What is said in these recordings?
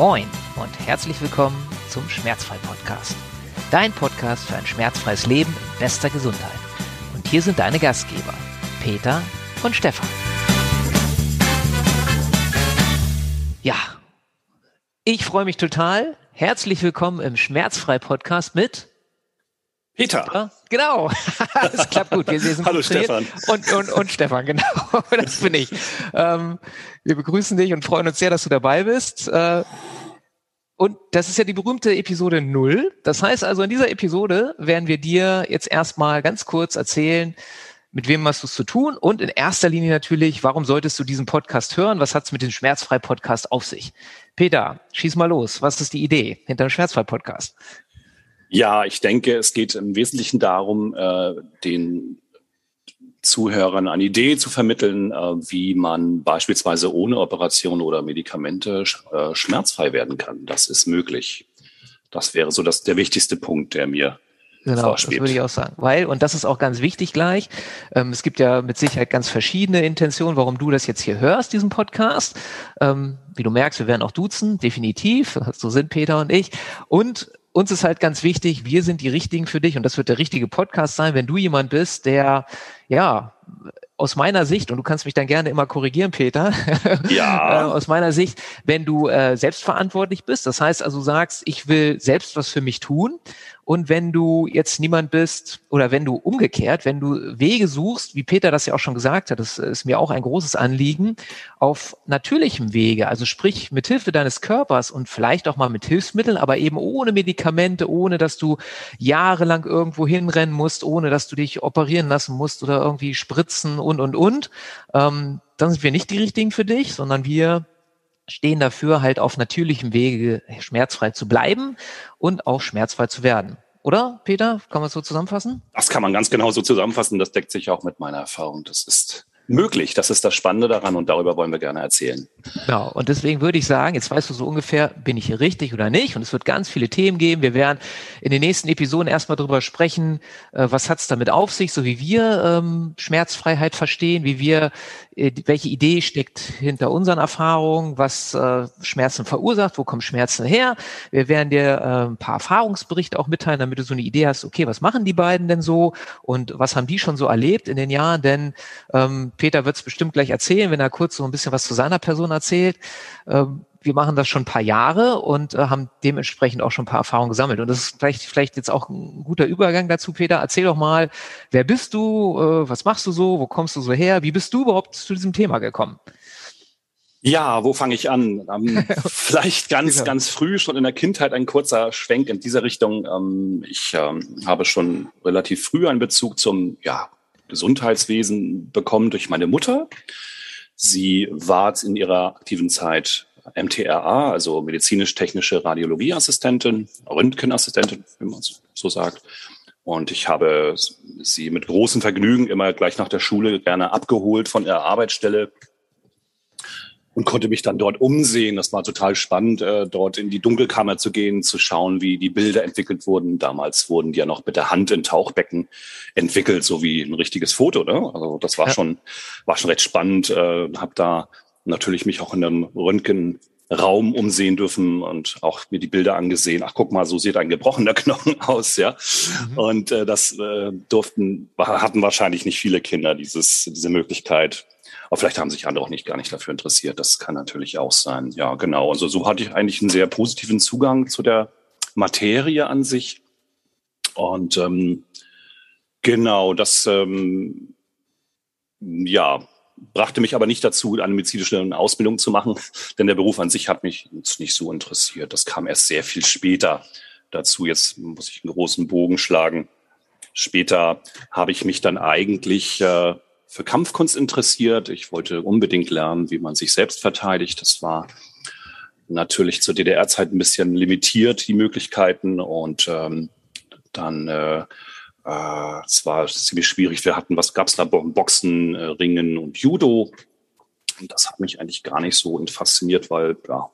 Moin und herzlich willkommen zum Schmerzfrei-Podcast. Dein Podcast für ein schmerzfreies Leben in bester Gesundheit. Und hier sind deine Gastgeber, Peter und Stefan. Ja, ich freue mich total. Herzlich willkommen im Schmerzfrei-Podcast mit Peter. Genau. das klappt gut. Wir, wir sind Hallo Stefan. Und, und, und Stefan, genau. Das bin ich. Ähm, wir begrüßen dich und freuen uns sehr, dass du dabei bist. Äh, und das ist ja die berühmte Episode null. Das heißt also, in dieser Episode werden wir dir jetzt erstmal ganz kurz erzählen, mit wem hast du es zu tun und in erster Linie natürlich, warum solltest du diesen Podcast hören? Was hat es mit dem Schmerzfrei-Podcast auf sich? Peter, schieß mal los. Was ist die Idee hinter dem Schmerzfrei-Podcast? Ja, ich denke, es geht im Wesentlichen darum, äh, den Zuhörern eine Idee zu vermitteln, äh, wie man beispielsweise ohne Operation oder Medikamente äh, schmerzfrei werden kann. Das ist möglich. Das wäre so das, der wichtigste Punkt, der mir Genau, das würde ich auch sagen. Weil, und das ist auch ganz wichtig gleich, ähm, es gibt ja mit Sicherheit ganz verschiedene Intentionen, warum du das jetzt hier hörst, diesen Podcast. Ähm, wie du merkst, wir werden auch duzen, definitiv. So sind Peter und ich. Und uns ist halt ganz wichtig, wir sind die Richtigen für dich und das wird der richtige Podcast sein, wenn du jemand bist, der ja aus meiner Sicht, und du kannst mich dann gerne immer korrigieren, Peter, ja. Äh, aus meiner Sicht, wenn du äh, selbstverantwortlich bist, das heißt also sagst, ich will selbst was für mich tun und wenn du jetzt niemand bist oder wenn du umgekehrt, wenn du Wege suchst, wie Peter das ja auch schon gesagt hat, das ist mir auch ein großes Anliegen, auf natürlichem Wege, also sprich mit Hilfe deines Körpers und vielleicht auch mal mit Hilfsmitteln, aber eben ohne Medikamente, ohne dass du jahrelang irgendwo hinrennen musst, ohne dass du dich operieren lassen musst oder irgendwie spritzen und, und, und, ähm, dann sind wir nicht die richtigen für dich, sondern wir stehen dafür, halt auf natürlichem Wege schmerzfrei zu bleiben und auch schmerzfrei zu werden. Oder, Peter? Kann man es so zusammenfassen? Das kann man ganz genau so zusammenfassen. Das deckt sich auch mit meiner Erfahrung. Das ist möglich. Das ist das Spannende daran und darüber wollen wir gerne erzählen. Genau. Und deswegen würde ich sagen, jetzt weißt du so ungefähr, bin ich hier richtig oder nicht? Und es wird ganz viele Themen geben. Wir werden in den nächsten Episoden erstmal darüber sprechen, äh, was hat es damit auf sich, so wie wir ähm, Schmerzfreiheit verstehen, wie wir, äh, welche Idee steckt hinter unseren Erfahrungen, was äh, Schmerzen verursacht, wo kommen Schmerzen her. Wir werden dir ein paar Erfahrungsberichte auch mitteilen, damit du so eine Idee hast, okay, was machen die beiden denn so und was haben die schon so erlebt in den Jahren? Denn ähm, Peter wird es bestimmt gleich erzählen, wenn er kurz so ein bisschen was zu seiner Person erzählt. Ähm, wir machen das schon ein paar Jahre und äh, haben dementsprechend auch schon ein paar Erfahrungen gesammelt. Und das ist vielleicht, vielleicht jetzt auch ein guter Übergang dazu, Peter. Erzähl doch mal, wer bist du, äh, was machst du so, wo kommst du so her, wie bist du überhaupt zu diesem Thema gekommen? Ja, wo fange ich an? Ähm, vielleicht ganz, genau. ganz früh, schon in der Kindheit ein kurzer Schwenk in dieser Richtung. Ähm, ich ähm, habe schon relativ früh einen Bezug zum ja, Gesundheitswesen bekommen durch meine Mutter. Sie war in ihrer aktiven Zeit MTRA, also medizinisch-technische Radiologieassistentin, Röntgenassistentin, wie man so sagt. Und ich habe sie mit großem Vergnügen immer gleich nach der Schule gerne abgeholt von ihrer Arbeitsstelle und konnte mich dann dort umsehen. Das war total spannend, äh, dort in die Dunkelkammer zu gehen, zu schauen, wie die Bilder entwickelt wurden. Damals wurden die ja noch mit der Hand in Tauchbecken entwickelt, so wie ein richtiges Foto. Ne? Also das war ja. schon war schon recht spannend. Äh, habe da natürlich mich auch in einem Röntgenraum umsehen dürfen und auch mir die Bilder angesehen. Ach, guck mal, so sieht ein gebrochener Knochen aus, ja. Mhm. Und äh, das äh, durften, hatten wahrscheinlich nicht viele Kinder dieses, diese Möglichkeit. Aber vielleicht haben sich andere auch nicht gar nicht dafür interessiert. Das kann natürlich auch sein. Ja, genau. Also so hatte ich eigentlich einen sehr positiven Zugang zu der Materie an sich. Und ähm, genau, das ähm, ja brachte mich aber nicht dazu, eine medizinische Ausbildung zu machen, denn der Beruf an sich hat mich nicht so interessiert. Das kam erst sehr viel später dazu. Jetzt muss ich einen großen Bogen schlagen. Später habe ich mich dann eigentlich äh, für Kampfkunst interessiert. Ich wollte unbedingt lernen, wie man sich selbst verteidigt. Das war natürlich zur DDR-Zeit ein bisschen limitiert, die Möglichkeiten. Und ähm, dann, äh, äh, es war ziemlich schwierig. Wir hatten, was gab's da? Boxen, äh, Ringen und Judo. Und das hat mich eigentlich gar nicht so fasziniert, weil, ja,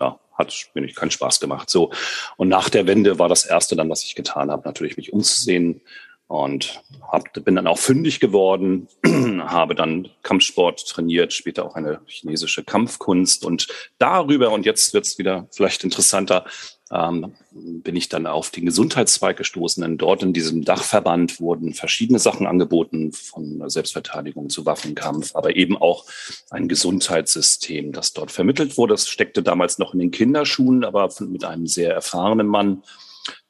ja, hat mir nicht keinen Spaß gemacht. So. Und nach der Wende war das erste dann, was ich getan habe, natürlich mich umzusehen und hab, bin dann auch fündig geworden, habe dann Kampfsport trainiert, später auch eine chinesische Kampfkunst und darüber, und jetzt wird's wieder vielleicht interessanter, ähm, bin ich dann auf den Gesundheitszweig gestoßen. Denn dort in diesem Dachverband wurden verschiedene Sachen angeboten, von Selbstverteidigung zu Waffenkampf, aber eben auch ein Gesundheitssystem, das dort vermittelt wurde. Das steckte damals noch in den Kinderschuhen, aber mit einem sehr erfahrenen Mann,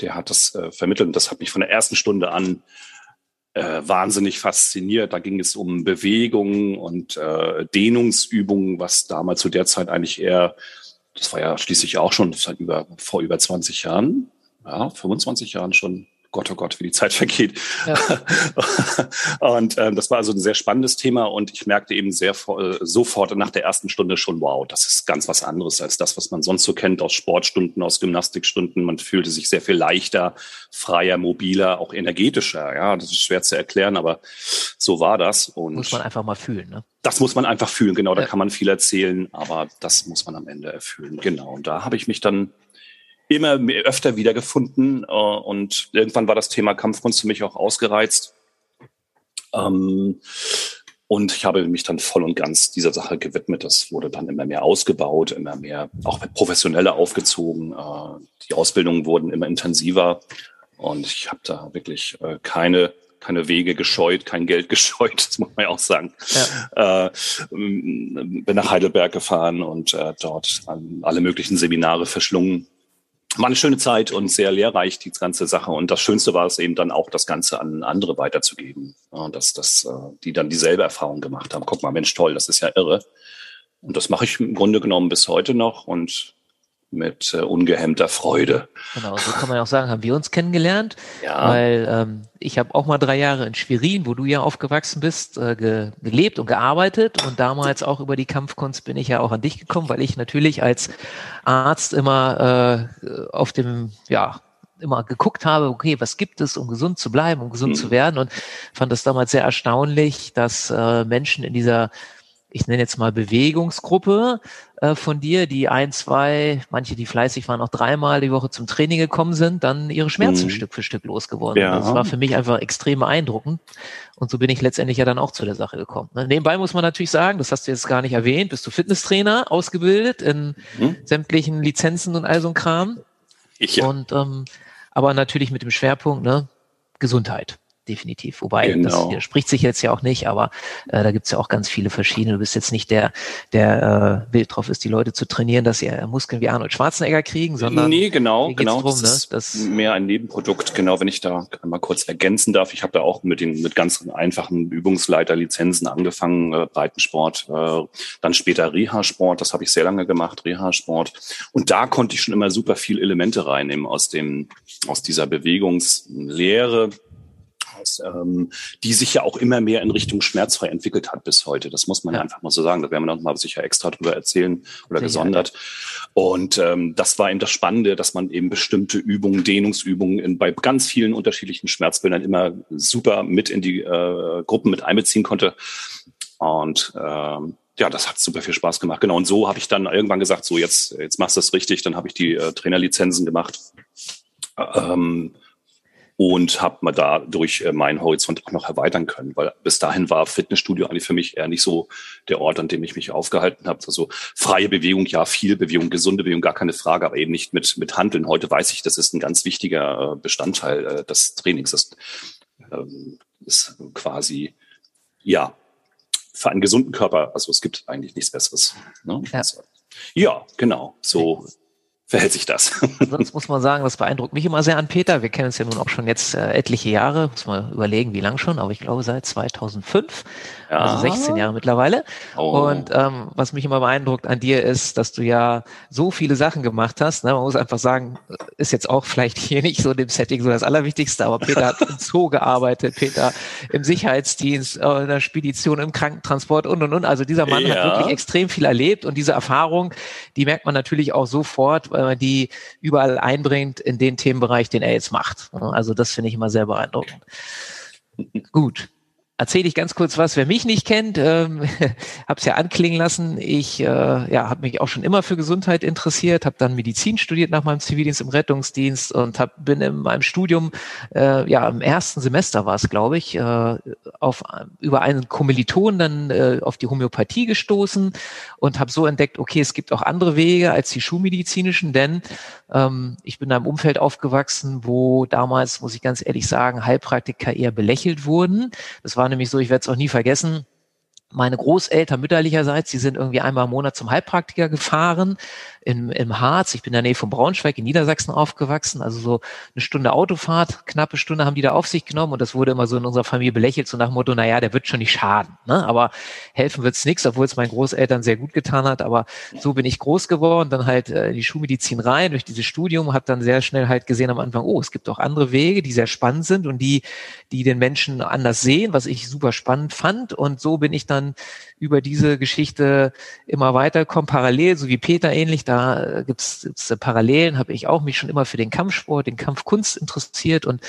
der hat das äh, vermittelt. Und das hat mich von der ersten Stunde an äh, wahnsinnig fasziniert. Da ging es um Bewegungen und äh, Dehnungsübungen, was damals zu der Zeit eigentlich eher das war ja schließlich auch schon seit über, vor über 20 Jahren, ja, 25 Jahren schon Gott, oh Gott, wie die Zeit vergeht. Ja. und ähm, das war also ein sehr spannendes Thema und ich merkte eben sehr äh, sofort nach der ersten Stunde schon, wow, das ist ganz was anderes als das, was man sonst so kennt aus Sportstunden, aus Gymnastikstunden. Man fühlte sich sehr viel leichter, freier, mobiler, auch energetischer. Ja, das ist schwer zu erklären, aber so war das. Und muss man einfach mal fühlen, ne? Das muss man einfach fühlen, genau. Da ja. kann man viel erzählen, aber das muss man am Ende erfüllen. Genau. Und da habe ich mich dann immer öfter wiedergefunden äh, und irgendwann war das Thema Kampfkunst für mich auch ausgereizt. Ähm, und ich habe mich dann voll und ganz dieser Sache gewidmet. Das wurde dann immer mehr ausgebaut, immer mehr auch professioneller aufgezogen. Äh, die Ausbildungen wurden immer intensiver und ich habe da wirklich äh, keine keine Wege gescheut, kein Geld gescheut, das muss man ja auch sagen. Ja. Äh, bin nach Heidelberg gefahren und äh, dort alle möglichen Seminare verschlungen war eine schöne Zeit und sehr lehrreich, die ganze Sache. Und das Schönste war es eben dann auch, das Ganze an andere weiterzugeben. Ja, dass, dass äh, die dann dieselbe Erfahrung gemacht haben. Guck mal, Mensch, toll, das ist ja irre. Und das mache ich im Grunde genommen bis heute noch. Und mit äh, ungehemmter Freude. Genau, so kann man auch sagen, haben wir uns kennengelernt, ja. weil ähm, ich habe auch mal drei Jahre in Schwerin, wo du ja aufgewachsen bist, äh, ge gelebt und gearbeitet und damals auch über die Kampfkunst bin ich ja auch an dich gekommen, weil ich natürlich als Arzt immer äh, auf dem, ja, immer geguckt habe, okay, was gibt es, um gesund zu bleiben, um gesund mhm. zu werden und fand das damals sehr erstaunlich, dass äh, Menschen in dieser ich nenne jetzt mal Bewegungsgruppe äh, von dir, die ein, zwei, manche, die fleißig waren, auch dreimal die Woche zum Training gekommen sind, dann ihre Schmerzen mhm. Stück für Stück losgeworden. Ja. Das war für mich einfach extrem beeindruckend. Und so bin ich letztendlich ja dann auch zu der Sache gekommen. Ne? Nebenbei muss man natürlich sagen, das hast du jetzt gar nicht erwähnt, bist du Fitnesstrainer, ausgebildet in mhm. sämtlichen Lizenzen und all so ein Kram. Ich ja. Und ähm, aber natürlich mit dem Schwerpunkt, ne, Gesundheit definitiv. Wobei, genau. das spricht sich jetzt ja auch nicht, aber äh, da gibt's ja auch ganz viele verschiedene. Du bist jetzt nicht der, der äh, wild drauf ist, die Leute zu trainieren, dass sie äh, Muskeln wie Arnold Schwarzenegger kriegen, sondern nee, genau, genau. Drum, das, ne? das ist mehr ein Nebenprodukt. Genau, wenn ich da einmal kurz ergänzen darf. Ich habe da auch mit den mit ganz einfachen Übungsleiterlizenzen angefangen, äh, Breitensport, äh, dann später Reha-Sport. Das habe ich sehr lange gemacht, Reha-Sport. Und da konnte ich schon immer super viel Elemente reinnehmen aus dem aus dieser Bewegungslehre Krankenhaus, ähm, die sich ja auch immer mehr in Richtung schmerzfrei entwickelt hat bis heute. Das muss man ja. einfach mal so sagen. Da werden wir noch mal sicher extra drüber erzählen oder sicher, gesondert. Und ähm, das war eben das Spannende, dass man eben bestimmte Übungen, Dehnungsübungen in, bei ganz vielen unterschiedlichen Schmerzbildern immer super mit in die äh, Gruppen mit einbeziehen konnte. Und ähm, ja, das hat super viel Spaß gemacht. Genau. Und so habe ich dann irgendwann gesagt, so jetzt, jetzt machst du es richtig. Dann habe ich die äh, Trainerlizenzen gemacht. Ähm, und habe mal dadurch äh, meinen Horizont auch noch erweitern können, weil bis dahin war Fitnessstudio eigentlich für mich eher nicht so der Ort, an dem ich mich aufgehalten habe. Also freie Bewegung, ja, viel Bewegung, gesunde Bewegung, gar keine Frage, aber eben nicht mit mit Handeln. Heute weiß ich, das ist ein ganz wichtiger äh, Bestandteil äh, des Trainings. Das ähm, ist quasi ja für einen gesunden Körper. Also es gibt eigentlich nichts Besseres. Ne? Ja. ja, genau. So verhält sich das. Sonst muss man sagen, das beeindruckt mich immer sehr an Peter. Wir kennen uns ja nun auch schon jetzt äh, etliche Jahre, muss man überlegen, wie lang schon, aber ich glaube seit 2005, ja. also 16 Jahre mittlerweile. Oh. Und ähm, was mich immer beeindruckt an dir ist, dass du ja so viele Sachen gemacht hast. Ne? Man muss einfach sagen, ist jetzt auch vielleicht hier nicht so dem Setting so das Allerwichtigste, aber Peter hat im Zoo gearbeitet, Peter im Sicherheitsdienst, äh, in der Spedition, im Krankentransport und und und. Also dieser Mann ja. hat wirklich extrem viel erlebt und diese Erfahrung, die merkt man natürlich auch sofort, weil man die überall einbringt in den Themenbereich, den er jetzt macht. Also das finde ich immer sehr beeindruckend. Gut. Erzähle ich ganz kurz was, wer mich nicht kennt, ähm, habe es ja anklingen lassen. Ich äh, ja, habe mich auch schon immer für Gesundheit interessiert, habe dann Medizin studiert nach meinem Zivildienst im Rettungsdienst und hab, bin in meinem Studium, äh, ja im ersten Semester war es, glaube ich, äh, auf über einen Kommiliton dann äh, auf die Homöopathie gestoßen und habe so entdeckt, okay, es gibt auch andere Wege als die schulmedizinischen, denn ähm, ich bin in einem Umfeld aufgewachsen, wo damals, muss ich ganz ehrlich sagen, Heilpraktiker eher belächelt wurden. Das war war nämlich so, ich werde es auch nie vergessen, meine Großeltern mütterlicherseits, die sind irgendwie einmal im Monat zum Heilpraktiker gefahren im, im Harz. Ich bin in der Nähe von Braunschweig in Niedersachsen aufgewachsen. Also so eine Stunde Autofahrt, knappe Stunde haben die da auf sich genommen und das wurde immer so in unserer Familie belächelt, so nach dem Motto, naja, der wird schon nicht schaden. Ne? Aber helfen wird's nichts, obwohl es meinen Großeltern sehr gut getan hat. Aber so bin ich groß geworden, dann halt äh, die Schulmedizin rein durch dieses Studium, habe dann sehr schnell halt gesehen am Anfang, oh, es gibt auch andere Wege, die sehr spannend sind und die, die den Menschen anders sehen, was ich super spannend fand. Und so bin ich dann über diese Geschichte immer weiterkommen, parallel, so wie Peter ähnlich, da gibt's gibt's Parallelen, habe ich auch mich schon immer für den Kampfsport, den Kampfkunst interessiert und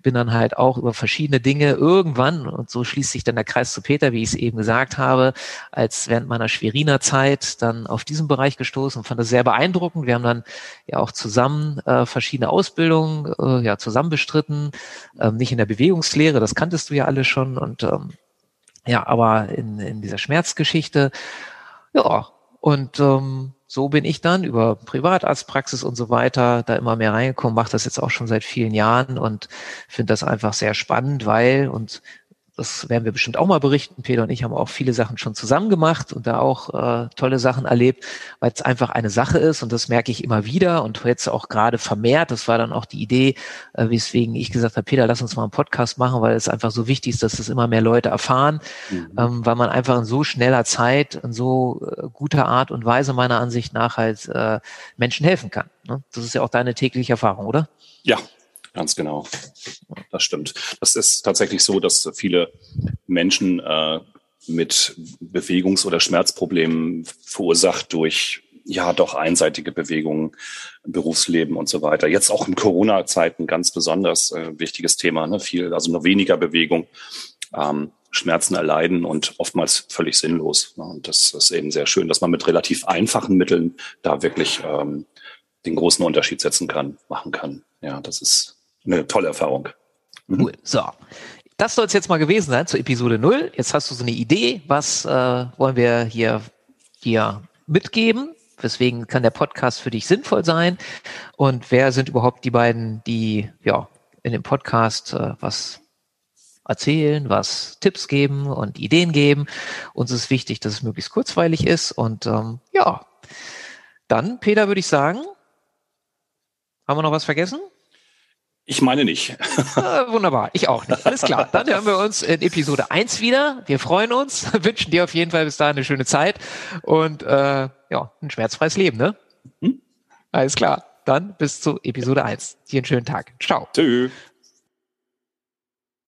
bin dann halt auch über verschiedene Dinge irgendwann, und so schließt sich dann der Kreis zu Peter, wie ich es eben gesagt habe, als während meiner Schweriner Zeit dann auf diesen Bereich gestoßen und fand das sehr beeindruckend. Wir haben dann ja auch zusammen äh, verschiedene Ausbildungen äh, ja zusammen bestritten, ähm, nicht in der Bewegungslehre, das kanntest du ja alle schon und ähm, ja, aber in, in dieser Schmerzgeschichte, ja, und ähm, so bin ich dann über Privatarztpraxis und so weiter da immer mehr reingekommen, mache das jetzt auch schon seit vielen Jahren und finde das einfach sehr spannend, weil, und das werden wir bestimmt auch mal berichten. Peter und ich haben auch viele Sachen schon zusammen gemacht und da auch äh, tolle Sachen erlebt, weil es einfach eine Sache ist und das merke ich immer wieder und jetzt auch gerade vermehrt. Das war dann auch die Idee, äh, weswegen ich gesagt habe, Peter, lass uns mal einen Podcast machen, weil es einfach so wichtig ist, dass das immer mehr Leute erfahren, mhm. ähm, weil man einfach in so schneller Zeit, in so äh, guter Art und Weise meiner Ansicht nach halt äh, Menschen helfen kann. Ne? Das ist ja auch deine tägliche Erfahrung, oder? Ja, Ganz genau. Das stimmt. Das ist tatsächlich so, dass viele Menschen äh, mit Bewegungs- oder Schmerzproblemen verursacht durch ja doch einseitige Bewegungen, Berufsleben und so weiter. Jetzt auch in Corona-Zeiten ganz besonders äh, wichtiges Thema. Ne? Viel, also nur weniger Bewegung, ähm, Schmerzen erleiden und oftmals völlig sinnlos. Ne? Und das ist eben sehr schön, dass man mit relativ einfachen Mitteln da wirklich ähm, den großen Unterschied setzen kann, machen kann. Ja, das ist eine tolle Erfahrung. Mhm. Cool. So. Das soll es jetzt mal gewesen sein zur Episode 0. Jetzt hast du so eine Idee, was äh, wollen wir hier, hier mitgeben? Weswegen kann der Podcast für dich sinnvoll sein? Und wer sind überhaupt die beiden, die ja in dem Podcast äh, was erzählen, was Tipps geben und Ideen geben. Uns ist wichtig, dass es möglichst kurzweilig ist. Und ähm, ja, dann, Peter, würde ich sagen, haben wir noch was vergessen? Ich meine nicht. Äh, wunderbar, ich auch nicht. Alles klar. Dann hören wir uns in Episode 1 wieder. Wir freuen uns, wünschen dir auf jeden Fall bis dahin eine schöne Zeit und äh, ja, ein schmerzfreies Leben, ne? Hm? Alles klar. Dann bis zu Episode 1. Dir einen schönen Tag. Ciao. Tschüss.